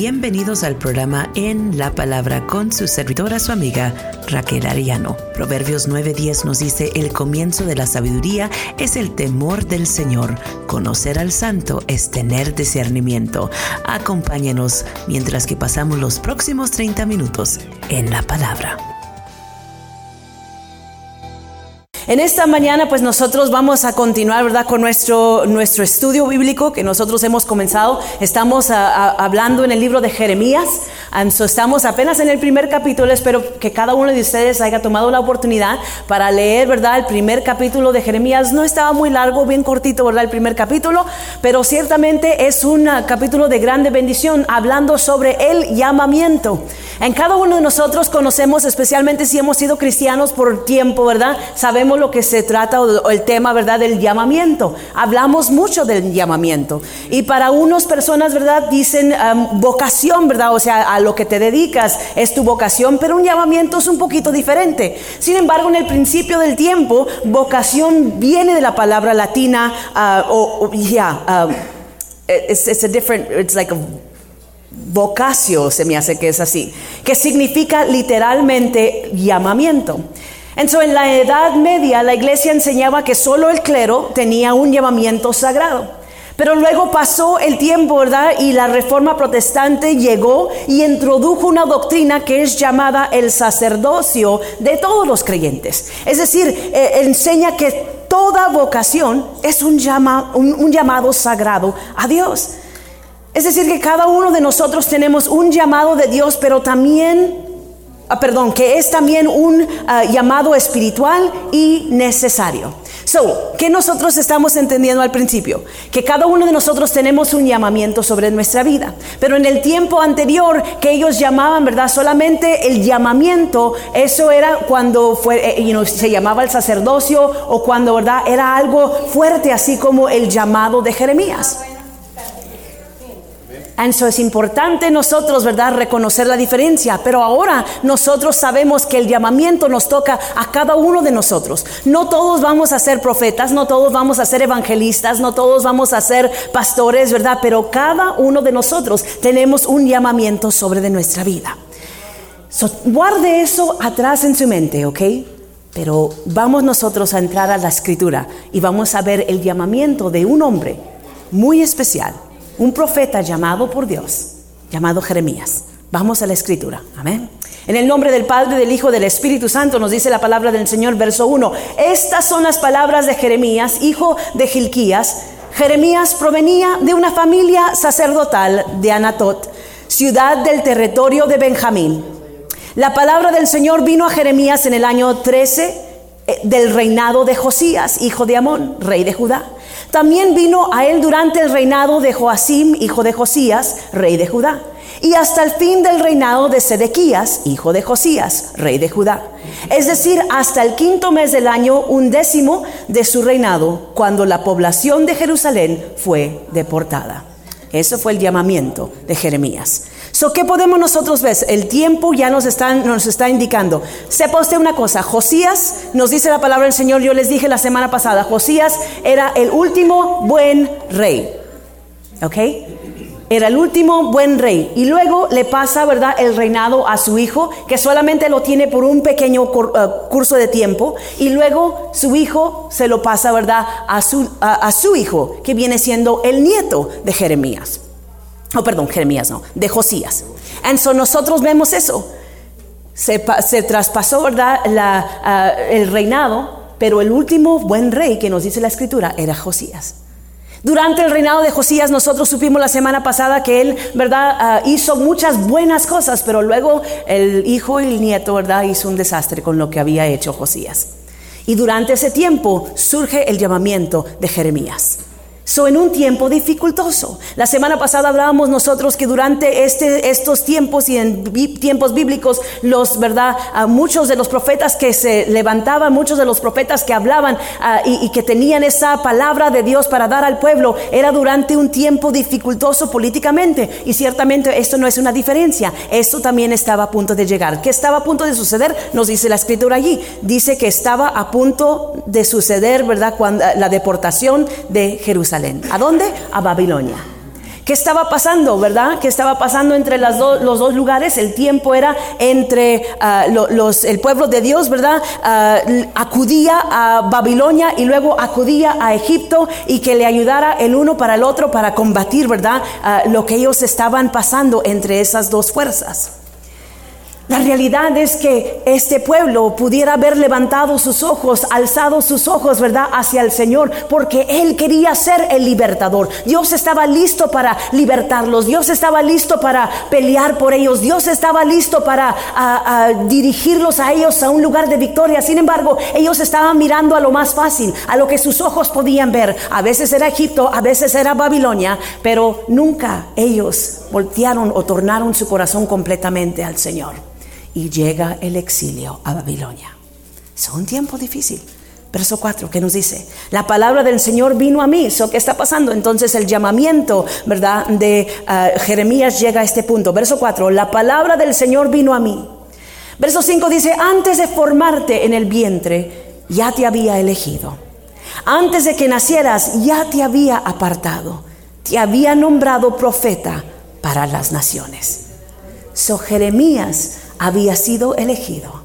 Bienvenidos al programa En la Palabra con su servidora, su amiga Raquel Ariano. Proverbios 9:10 nos dice, el comienzo de la sabiduría es el temor del Señor. Conocer al santo es tener discernimiento. Acompáñenos mientras que pasamos los próximos 30 minutos en la palabra. En esta mañana, pues nosotros vamos a continuar, ¿verdad?, con nuestro, nuestro estudio bíblico que nosotros hemos comenzado. Estamos hablando en el libro de Jeremías. estamos apenas en el primer capítulo. Espero que cada uno de ustedes haya tomado la oportunidad para leer, ¿verdad?, el primer capítulo de Jeremías. No estaba muy largo, bien cortito, ¿verdad?, el primer capítulo, pero ciertamente es un capítulo de grande bendición, hablando sobre el llamamiento. En cada uno de nosotros conocemos, especialmente si hemos sido cristianos por tiempo, ¿verdad? Sabemos lo que se trata o el tema, ¿verdad? Del llamamiento. Hablamos mucho del llamamiento. Y para unas personas, ¿verdad? Dicen um, vocación, ¿verdad? O sea, a lo que te dedicas es tu vocación, pero un llamamiento es un poquito diferente. Sin embargo, en el principio del tiempo, vocación viene de la palabra latina uh, o, ya, um, it's, it's a different, it's like a vocacio, se me hace que es así, que significa literalmente llamamiento. Entonces, en la Edad Media, la iglesia enseñaba que solo el clero tenía un llamamiento sagrado. Pero luego pasó el tiempo, ¿verdad? Y la reforma protestante llegó y introdujo una doctrina que es llamada el sacerdocio de todos los creyentes. Es decir, eh, enseña que toda vocación es un, llama, un llamado sagrado a Dios. Es decir, que cada uno de nosotros tenemos un llamado de Dios, pero también Ah, perdón, que es también un ah, llamado espiritual y necesario. So, ¿qué nosotros estamos entendiendo al principio? Que cada uno de nosotros tenemos un llamamiento sobre nuestra vida. Pero en el tiempo anterior que ellos llamaban, ¿verdad? Solamente el llamamiento, eso era cuando fue, eh, se llamaba el sacerdocio o cuando, ¿verdad? Era algo fuerte, así como el llamado de Jeremías. Eso es importante nosotros, ¿verdad?, reconocer la diferencia. Pero ahora nosotros sabemos que el llamamiento nos toca a cada uno de nosotros. No todos vamos a ser profetas, no todos vamos a ser evangelistas, no todos vamos a ser pastores, ¿verdad? Pero cada uno de nosotros tenemos un llamamiento sobre de nuestra vida. guarde eso atrás en su mente, ¿ok? Pero vamos nosotros a entrar a la escritura y vamos a ver el llamamiento de un hombre muy especial un profeta llamado por Dios, llamado Jeremías. Vamos a la escritura. Amén. En el nombre del Padre, del Hijo, del Espíritu Santo nos dice la palabra del Señor, verso 1. Estas son las palabras de Jeremías, hijo de Gilquías. Jeremías provenía de una familia sacerdotal de Anatot, ciudad del territorio de Benjamín. La palabra del Señor vino a Jeremías en el año 13 eh, del reinado de Josías, hijo de Amón, rey de Judá. También vino a él durante el reinado de Joacim, hijo de Josías, rey de Judá. Y hasta el fin del reinado de Sedequías, hijo de Josías, rey de Judá. Es decir, hasta el quinto mes del año undécimo de su reinado, cuando la población de Jerusalén fue deportada. Eso fue el llamamiento de Jeremías. So, ¿Qué podemos nosotros ver? El tiempo ya nos está, nos está indicando. Sepa usted una cosa, Josías, nos dice la palabra del Señor, yo les dije la semana pasada, Josías era el último buen rey. ¿Ok? Era el último buen rey. Y luego le pasa, ¿verdad?, el reinado a su hijo, que solamente lo tiene por un pequeño eh, curso de tiempo. Y luego su hijo se lo pasa, ¿verdad?, a su, a su hijo, que viene siendo el nieto de Jeremías. Oh, perdón, Jeremías no, de Josías. Entonces nosotros vemos eso. Se, traspasó, ¿verdad?, ah, el reinado, pero el último buen rey que nos dice la escritura era Josías. Durante el reinado de Josías nosotros supimos la semana pasada que él, ¿verdad?, ah, hizo muchas buenas cosas, pero luego el hijo y el nieto, ¿verdad?, hizo un desastre con lo que había hecho Josías. Y durante ese tiempo surge el llamamiento de Jeremías. So, en un tiempo dificultoso. La semana pasada hablábamos nosotros que durante este, estos tiempos y en tiempos bíblicos, los, ¿verdad? Muchos de los profetas que se levantaban, muchos de los profetas que hablaban ah, y, y, que tenían esa palabra de Dios para dar al pueblo, era durante un tiempo dificultoso políticamente. Y ciertamente esto no es una diferencia. Esto también estaba a punto de llegar. ¿Qué estaba a punto de suceder? Nos dice la escritura allí. Dice que estaba a punto de suceder, ¿verdad? Cuando, la deportación de Jerusalén. ¿A dónde? A Babilonia. ¿Qué estaba pasando, verdad? ¿Qué estaba pasando entre los dos lugares? El tiempo era entre ah, los, el pueblo de Dios, ¿verdad? Ah, acudía a Babilonia y luego acudía a Egipto y que le ayudara el uno para el otro para combatir, ¿verdad? Ah, lo que ellos estaban pasando entre esas dos fuerzas. La realidad es que este pueblo pudiera haber levantado sus ojos, alzado sus ojos, ¿verdad?, hacia el Señor, porque Él quería ser el libertador. Dios estaba listo para libertarlos, Dios estaba listo para pelear por ellos, Dios estaba listo para dirigirlos a ellos a un lugar de victoria. Sin embargo, ellos estaban mirando a lo más fácil, a lo que sus ojos podían ver. A veces era Egipto, a veces era Babilonia, pero nunca ellos voltearon o tornaron su corazón completamente al Señor y llega el exilio a Babilonia. Es un tiempo difícil. Verso 4, que nos dice, la palabra del Señor vino a mí. ¿Qué está pasando? Entonces el llamamiento, ¿verdad? De ah, Jeremías llega a este punto. Verso 4, la palabra del Señor vino a mí. Verso 5 dice, antes de formarte en el vientre, ya te había elegido. Antes de que nacieras, ya te había apartado. Te había nombrado profeta para las naciones. So Jeremías había sido elegido.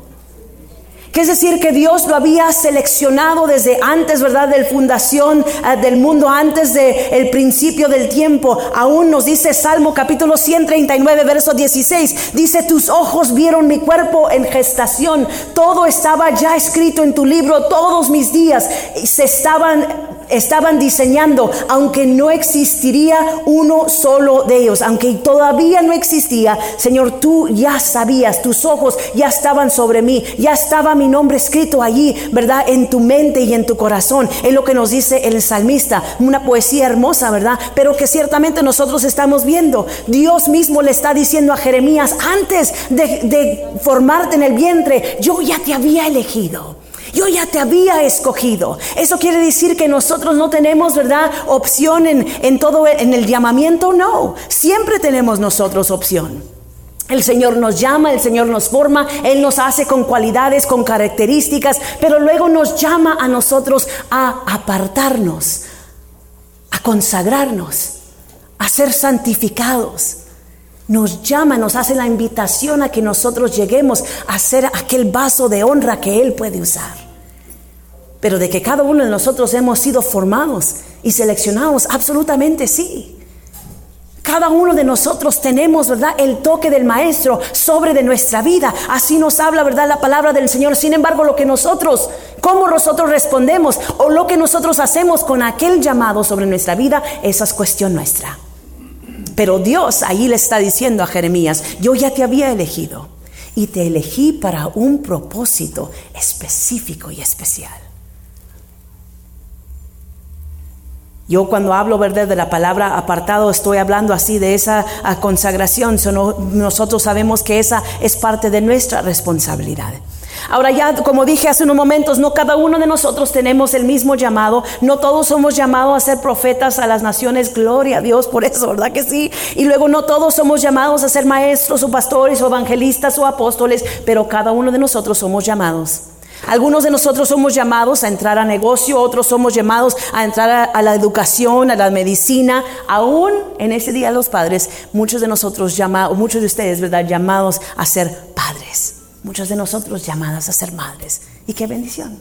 Que es decir, que Dios lo había seleccionado desde antes, ¿verdad? Del fundación eh, del mundo, antes del principio del tiempo. Aún nos dice Salmo capítulo 139, verso 16. Dice, tus ojos vieron mi cuerpo en gestación. Todo estaba ya escrito en tu libro, todos mis días se estaban estaban diseñando, aunque no existiría uno solo de ellos, aunque todavía no existía, Señor, tú ya sabías, tus ojos ya estaban sobre mí, ya estaba mi nombre escrito allí, ¿verdad? En tu mente y en tu corazón. Es lo que nos dice el salmista, una poesía hermosa, ¿verdad? Pero que ciertamente nosotros estamos viendo. Dios mismo le está diciendo a Jeremías, antes de, de formarte en el vientre, yo ya te había elegido. Yo ya te había escogido. Eso quiere decir que nosotros no tenemos, ¿verdad? Opción en, en todo, en el llamamiento. No, siempre tenemos nosotros opción. El Señor nos llama, el Señor nos forma, Él nos hace con cualidades, con características, pero luego nos llama a nosotros a apartarnos, a consagrarnos, a ser santificados. Nos llama, nos hace la invitación a que nosotros lleguemos a ser aquel vaso de honra que Él puede usar pero de que cada uno de nosotros hemos sido formados y seleccionados, absolutamente sí. Cada uno de nosotros tenemos, ¿verdad?, el toque del Maestro sobre de nuestra vida. Así nos habla, ¿verdad?, la palabra del Señor. Sin embargo, lo que nosotros, cómo nosotros respondemos o lo que nosotros hacemos con aquel llamado sobre nuestra vida, esa es cuestión nuestra. Pero Dios ahí le está diciendo a Jeremías, yo ya te había elegido y te elegí para un propósito específico y especial. Yo cuando hablo ¿verdad? de la palabra apartado estoy hablando así de esa consagración. nosotros sabemos que esa es parte de nuestra responsabilidad. Ahora ya, como dije hace unos momentos, no cada uno de nosotros tenemos el mismo llamado, no todos somos llamados a ser profetas a las naciones, gloria a Dios por eso, ¿verdad que sí? Y luego no todos somos llamados a ser maestros o pastores o evangelistas o apóstoles, pero cada uno de nosotros somos llamados algunos de nosotros somos llamados a entrar a negocio, otros somos llamados a entrar a, la educación, a la medicina. Aún en ese día los padres, muchos de nosotros llamados, muchos de ustedes, ¿verdad? Llamados a ser padres. Muchos de nosotros llamadas a ser madres. Y qué bendición.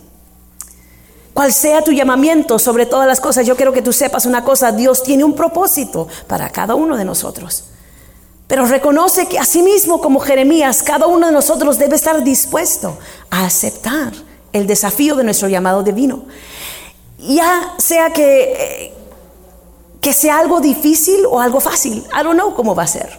Cual sea tu llamamiento sobre todas las cosas, yo quiero que tú sepas una cosa, Dios tiene un propósito para cada uno de nosotros. Pero reconoce que asimismo como Jeremías, cada uno de nosotros debe estar dispuesto a aceptar el desafío de nuestro llamado divino. Ya sea que, eh, que sea algo difícil o algo fácil. I don't know cómo va a ser.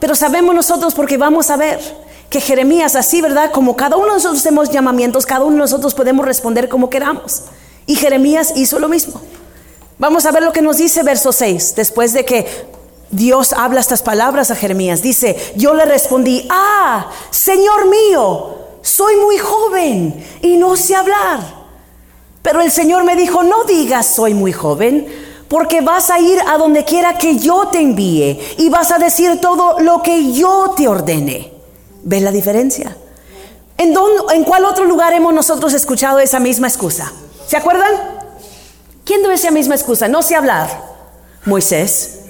Pero sabemos nosotros porque vamos a ver que Jeremías así, ¿verdad? Como cada uno de nosotros tenemos llamamientos, cada uno de nosotros podemos responder como queramos. Y Jeremías hizo lo mismo. Vamos a ver lo que nos dice verso 6, después de que Dios habla estas palabras a Jeremías. Dice, yo le respondí, ah, Señor mío, soy muy joven y no sé hablar. Pero el Señor me dijo, no digas soy muy joven, porque vas a ir a donde quiera que yo te envíe y vas a decir todo lo que yo te ordene. ¿Ves la diferencia? ¿En, dónde, ¿En cuál otro lugar hemos nosotros escuchado esa misma excusa? ¿Se acuerdan? ¿Quién dio esa misma excusa? No sé hablar. Moisés.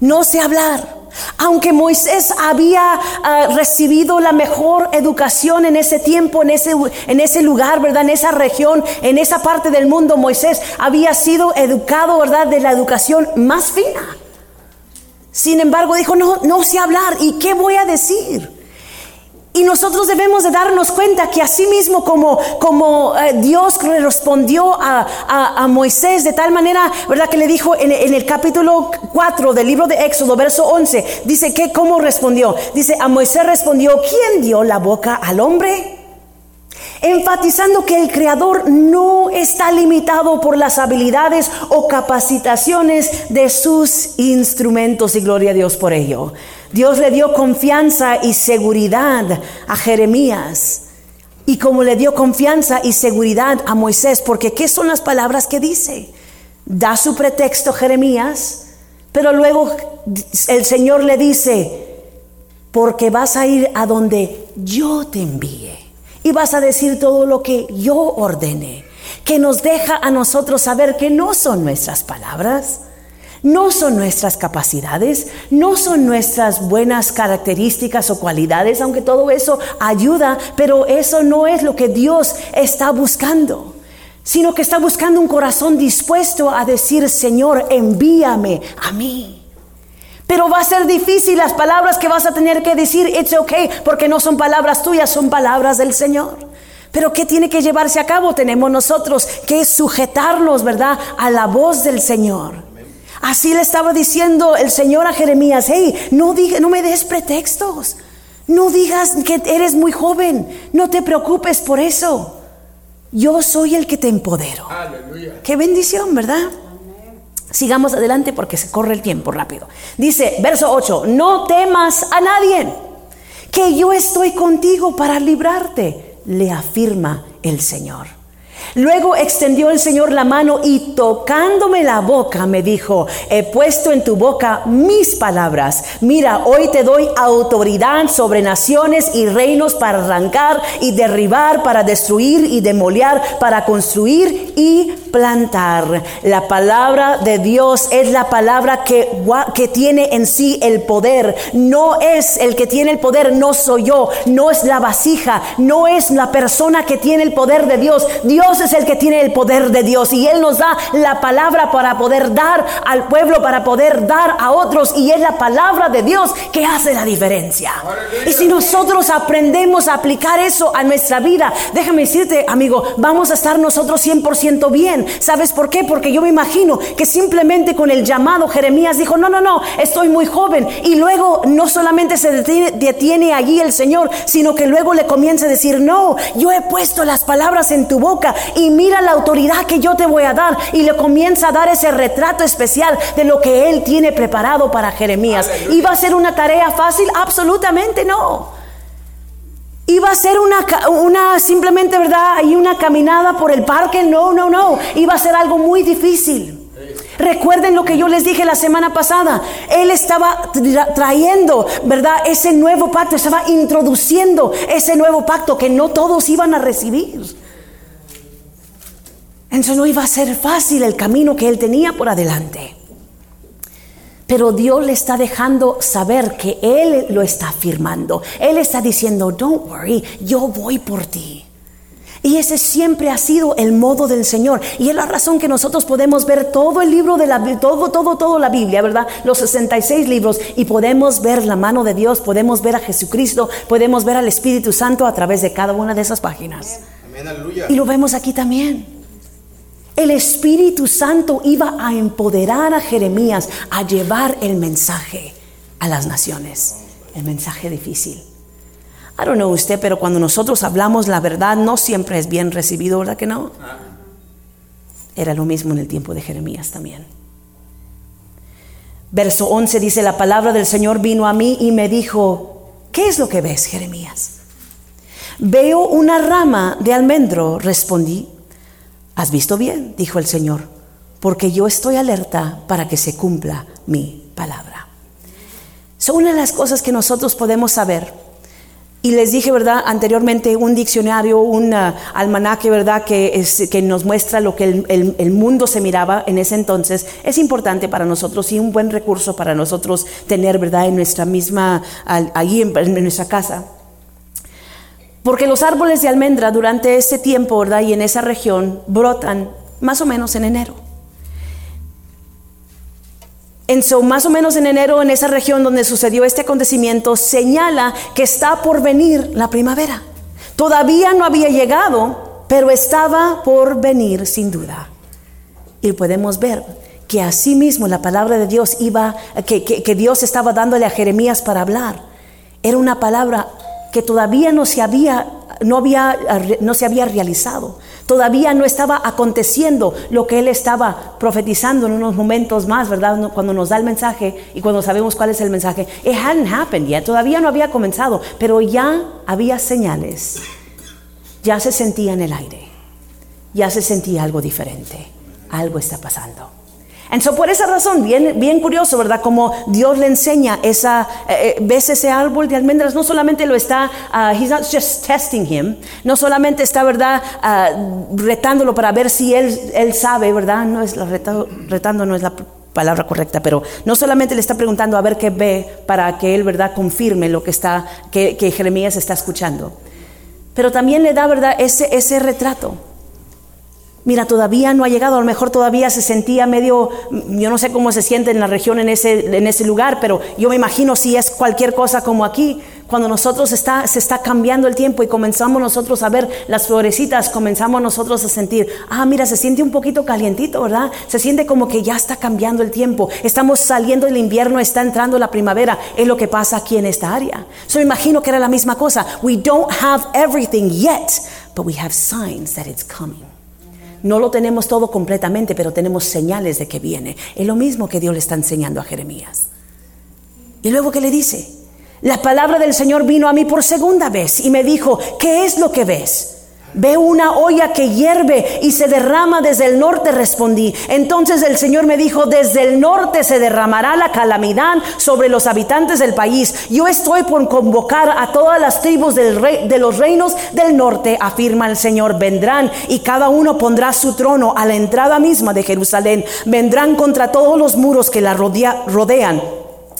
No sé hablar. Aunque Moisés había ah, recibido la mejor educación en ese tiempo, en ese, en ese lugar, ¿verdad? En esa región, en esa parte del mundo, Moisés había sido educado, ¿verdad? De la educación más fina. Sin embargo, dijo, no, no sé hablar. ¿Y qué voy a decir? Y nosotros debemos de darnos cuenta que así mismo como, como eh, Dios respondió a, a, Moisés de tal manera, ¿verdad? Que le dijo en, el capítulo 4 del libro de Éxodo, verso 11, dice que cómo respondió. Dice, a Moisés respondió, ¿quién dio la boca al hombre? enfatizando que el creador no está limitado por las habilidades o capacitaciones de sus instrumentos y gloria a Dios por ello. Dios le dio confianza y seguridad a Jeremías. Y como le dio confianza y seguridad a Moisés, porque ¿qué son las palabras que dice? Da su pretexto Jeremías, pero luego el Señor le dice, porque vas a ir a donde yo te envíe y vas a decir todo lo que yo ordene, que nos deja a nosotros saber que no son nuestras palabras, no son nuestras capacidades, no son nuestras buenas características o cualidades, aunque todo eso ayuda, pero eso no es lo que Dios está buscando, sino que está buscando un corazón dispuesto a decir, Señor, envíame a mí. Pero va a ser difícil las palabras que vas a tener que decir, it's okay, porque no son palabras tuyas, son palabras del Señor. Pero ¿qué tiene que llevarse a cabo? Tenemos nosotros que sujetarnos, ¿verdad?, a la voz del Señor. Así le estaba diciendo el Señor a Jeremías, hey, no, diga, no me des pretextos. No digas que eres muy joven. No te preocupes por eso. Yo soy el que te empodero. Aleluya. Qué bendición, ¿verdad? Sigamos adelante porque se corre el tiempo rápido. Dice, verso 8, no temas a nadie, que yo estoy contigo para librarte, le afirma el Señor. Luego extendió el Señor la mano y tocándome la boca me dijo, he puesto en tu boca mis palabras. Mira, hoy te doy autoridad sobre naciones y reinos para arrancar y derribar, para destruir y demoler, para construir y plantar. La palabra de Dios es la palabra que, que tiene en sí el poder. No es el que tiene el poder, no soy yo, no es la vasija, no es la persona que tiene el poder de Dios. Dios es el que tiene el poder de Dios y Él nos da la palabra para poder dar al pueblo, para poder dar a otros y es la palabra de Dios que hace la diferencia. Y si nosotros aprendemos a aplicar eso a nuestra vida, déjame decirte, amigo, vamos a estar nosotros 100% bien. ¿Sabes por qué? Porque yo me imagino que simplemente con el llamado Jeremías dijo, no, no, no, estoy muy joven. Y luego no solamente se detiene, detiene allí el Señor, sino que luego le comienza a decir, no, yo he puesto las palabras en tu boca y mira la autoridad que yo te voy a dar. Y le comienza a dar ese retrato especial de lo que él tiene preparado para Jeremías. ¿Y ¿Iba a ser una tarea fácil? Absolutamente no. Iba a ser una, una simplemente, ¿verdad? Y una caminada por el parque. No, no, no. Iba a ser algo muy difícil. Recuerden lo que yo les dije la semana pasada. Él estaba trayendo, ¿verdad? Ese nuevo pacto, estaba introduciendo ese nuevo pacto que no todos iban a recibir. Entonces no iba a ser fácil el camino que él tenía por adelante. Pero Dios le está dejando saber que Él lo está afirmando. Él está diciendo, don't worry, yo voy por ti. Y ese siempre ha sido el modo del Señor. Y es la razón que nosotros podemos ver todo el libro de la todo, todo, todo la Biblia, ¿verdad? Los 66 libros. Y podemos ver la mano de Dios, podemos ver a Jesucristo, podemos ver al Espíritu Santo a través de cada una de esas páginas. y lo vemos aquí también. El Espíritu Santo iba a empoderar a Jeremías a llevar el mensaje a las naciones. El mensaje difícil. I don't know usted, pero cuando nosotros hablamos la verdad no siempre es bien recibido, ¿verdad que no? Era lo mismo en el tiempo de Jeremías también. Verso 11 dice, la palabra del Señor vino a mí y me dijo, ¿qué es lo que ves, Jeremías? Veo una rama de almendro, respondí. Has visto bien, dijo el Señor, porque yo estoy alerta para que se cumpla mi palabra. Son una de las cosas que nosotros podemos saber Y les dije, ¿verdad? Anteriormente un diccionario, un uh, almanaque, ¿verdad? Que, nos muestra lo que el, mundo se miraba en ese entonces. Es importante para nosotros y un buen recurso para nosotros tener, ¿verdad? En nuestra misma, en, en nuestra casa. Porque los árboles de almendra durante ese tiempo, ¿verdad? Y en esa región brotan más o menos en enero. En so, más o menos en enero, en esa región donde sucedió este acontecimiento, señala que está por venir la primavera. Todavía no había llegado, pero estaba por venir sin duda. Y podemos ver que así mismo la palabra de Dios iba, que, que Dios estaba dándole a Jeremías para hablar. Era una palabra que todavía no se había, no había, no se había realizado. Todavía no estaba aconteciendo lo que él estaba profetizando en unos momentos más, ¿verdad? Cuando nos da el mensaje y cuando sabemos cuál es el mensaje. It hadn't happened yet, todavía no había comenzado, pero ya había señales. Ya se sentía en el aire. Ya se sentía algo diferente. Algo está pasando. Entonces, por esa razón, bien, bien curioso, ¿verdad? Como Dios le enseña esa, eh, eh, ves ese árbol de almendras, no solamente lo está, uh, he's not just testing him, no solamente está, ¿verdad? Uh, retándolo para ver si él, él sabe, ¿verdad? No es la retando no es la palabra correcta, pero no solamente le está preguntando a ver qué ve para que él, ¿verdad? Confirme lo que está, que, que Jeremías está escuchando, pero también le da, ¿verdad? Ese, ese retrato mira, todavía no ha llegado, a lo mejor todavía se sentía medio, yo no sé cómo se siente en la región, en ese, en ese lugar, pero yo me imagino si es cualquier cosa como aquí, cuando nosotros está, se está cambiando el tiempo y comenzamos nosotros a ver las florecitas, comenzamos nosotros a sentir, ah, mira, se siente un poquito calientito, ¿verdad? Se siente como que ya está cambiando el tiempo, estamos saliendo del invierno, está entrando la primavera, es lo que pasa aquí en esta área. So me imagino que era la misma cosa. We don't have everything yet, but we have signs that it's coming. No lo tenemos todo completamente, pero tenemos señales de que viene. Es lo mismo que Dios le está enseñando a Jeremías. Y luego que le dice, la palabra del Señor vino a mí por segunda vez y me dijo, ¿qué es lo que ves? Ve una olla que hierve y se derrama desde el norte, respondí. Entonces el Señor me dijo, desde el norte se derramará la calamidad sobre los habitantes del país. Yo estoy por convocar a todas las tribus del rey, de los reinos del norte, afirma el Señor. Vendrán y cada uno pondrá su trono a la entrada misma de Jerusalén. Vendrán contra todos los muros que la rodean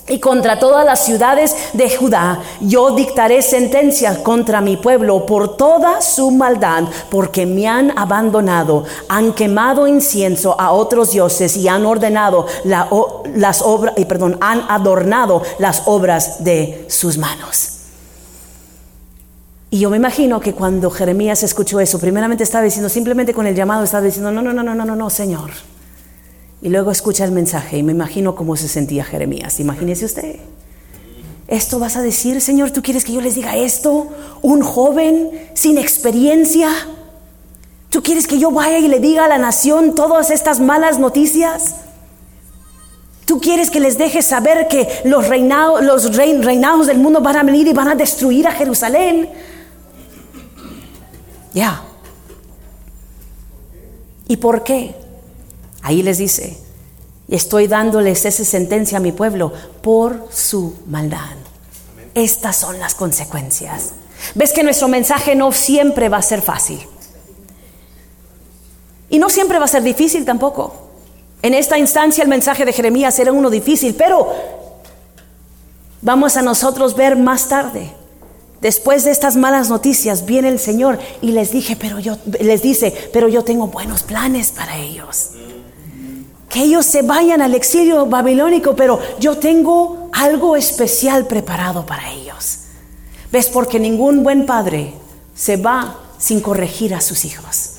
y contra todas las ciudades de Judá yo dictaré sentencias contra mi pueblo por toda su maldad, porque me han abandonado, han quemado incienso a otros dioses y han ordenado las obras, perdón, han adornado las obras de sus manos. Y yo me imagino que cuando Jeremías escuchó eso, primeramente estaba diciendo, simplemente con el llamado estaba diciendo, no, no, no, no, no, no, no, Señor. Y luego escucha el mensaje y me imagino cómo se sentía Jeremías. Imagínese usted. ¿Esto vas a decir, Señor? ¿Tú quieres que yo les diga esto? ¿Un joven sin experiencia? ¿Tú quieres que yo vaya y le diga a la nación todas estas malas noticias? ¿Tú quieres que les deje saber que los, reinados, los reinados del mundo van a venir y van a destruir a Jerusalén? Ya. ¿Y por qué? Ahí les dice, estoy dándoles esa sentencia a mi pueblo por su maldad. Estas son las consecuencias. Ves que nuestro mensaje no siempre va a ser fácil. Y no siempre va a ser difícil tampoco. En esta instancia el mensaje de Jeremías era uno difícil, pero vamos a nosotros ver más tarde. Después de estas malas noticias viene el Señor y les dije, pero yo les dice, pero yo tengo buenos planes para ellos que ellos se vayan al exilio babilónico, pero yo tengo algo especial preparado para ellos. ¿Ves? Porque ningún buen padre se va sin corregir a sus hijos.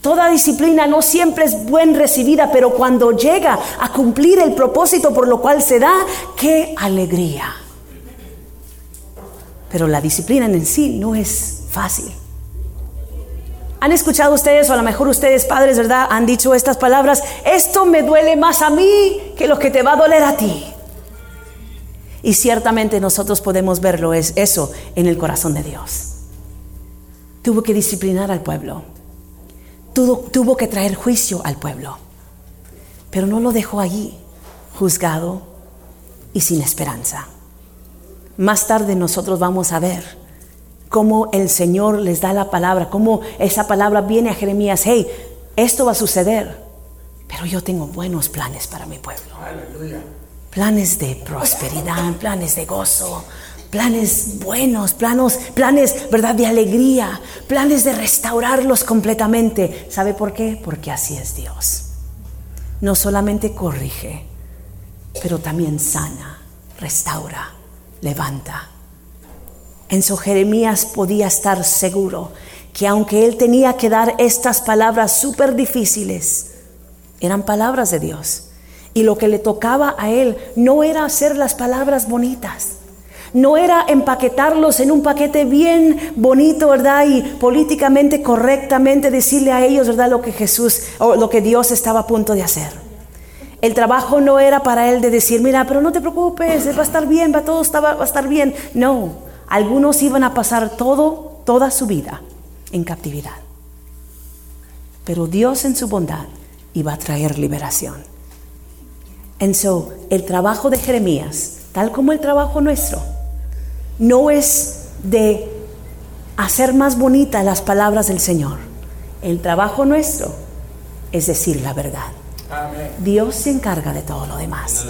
Toda disciplina no siempre es buen recibida, pero cuando llega a cumplir el propósito por lo cual se da, qué alegría. Pero la disciplina en sí no es fácil. ¿Han escuchado ustedes, o a lo mejor ustedes padres, verdad, han dicho estas palabras? Esto me duele más a mí que lo que te va a doler a ti. Y ciertamente nosotros podemos verlo, es eso en el corazón de Dios. Tuvo que disciplinar al pueblo. Tuvo, tuvo que traer juicio al pueblo. Pero no lo dejó allí, juzgado y sin esperanza. Más tarde nosotros vamos a ver cómo el Señor les da la palabra, cómo esa palabra viene a Jeremías, hey, esto va a suceder, pero yo tengo buenos planes para mi pueblo. Planes de prosperidad, planes de gozo, planes buenos, planos, planes, ¿verdad?, de alegría, planes de restaurarlos completamente. ¿Sabe por qué? Porque así es Dios. No solamente corrige, pero también sana, restaura, levanta. En su Jeremías podía estar seguro que aunque él tenía que dar estas palabras súper difíciles, eran palabras de Dios. Y lo que le tocaba a él no era hacer las palabras bonitas, no era empaquetarlos en un paquete bien bonito, ¿verdad? Y políticamente correctamente decirle a ellos, ¿verdad? Lo que Jesús o lo que Dios estaba a punto de hacer. El trabajo no era para él de decir, mira, pero no te preocupes, va a estar bien, va, todo va a estar bien. No, algunos iban a pasar todo, toda su vida en captividad. Pero Dios en su bondad iba a traer liberación. En so, el trabajo de Jeremías, tal como el trabajo nuestro, no es de hacer más bonitas las palabras del Señor. El trabajo nuestro es decir la verdad. Dios se encarga de todo lo demás.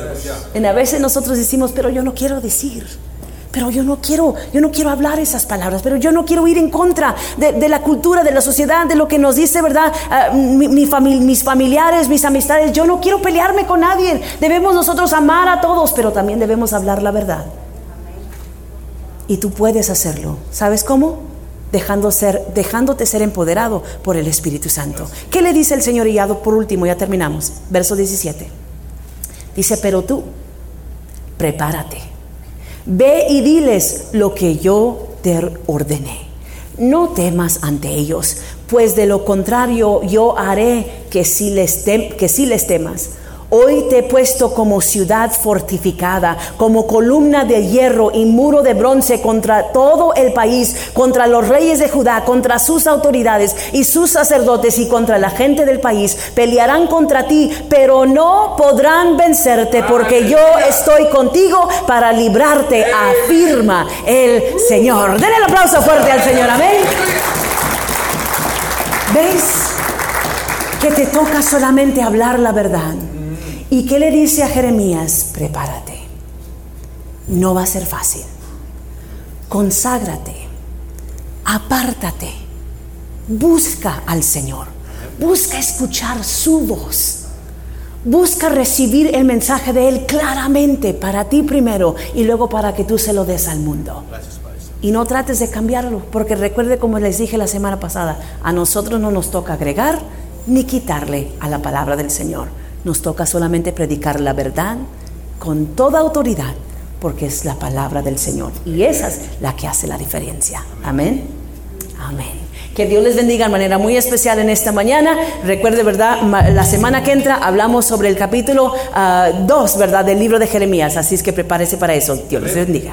En a veces nosotros decimos, pero yo no quiero decir. Pero yo no quiero, yo no quiero hablar esas palabras, pero yo no quiero ir en contra de, la cultura, de la sociedad, de lo que nos dice, ¿verdad? Ah, mi, mis familiares, mis amistades. Yo no quiero pelearme con nadie. Debemos nosotros amar a todos, pero también debemos hablar la verdad. Y tú puedes hacerlo. ¿Sabes cómo? Dejando ser, dejándote ser empoderado por el Espíritu Santo. ¿Qué le dice el Señor? Y por último, ya terminamos. Verso 17. Dice, pero tú, prepárate. Ve y diles lo que yo te ordené. No temas ante ellos, pues de lo contrario yo haré que si les, que si les temas Hoy te he puesto como ciudad fortificada, como columna de hierro y muro de bronce contra todo el país, contra los reyes de Judá, contra sus autoridades y sus sacerdotes y contra la gente del país. Pelearán contra ti, pero no podrán vencerte porque yo estoy contigo para librarte, afirma el Señor. Denle el aplauso fuerte al Señor, amén. ¿Ves? Que te toca solamente hablar la verdad. ¿Y qué le dice a Jeremías? Prepárate. No va a ser fácil. Conságrate. Apártate. Busca al Señor. Busca escuchar su voz. Busca recibir el mensaje de Él claramente para ti primero y luego para que tú se lo des al mundo. Y no trates de cambiarlo, porque recuerde como les dije la semana pasada, a nosotros no nos toca agregar ni quitarle a la palabra del Señor. Nos toca solamente predicar la verdad con toda autoridad, porque es la palabra del Señor. Y esa es la que hace la diferencia. Amén. Amén. Que Dios les bendiga de manera muy especial en esta mañana. Recuerde, ¿verdad? La semana que entra hablamos sobre el capítulo 2, ah, ¿verdad? Del libro de Jeremías. Así es que prepárese para eso. Dios les bendiga.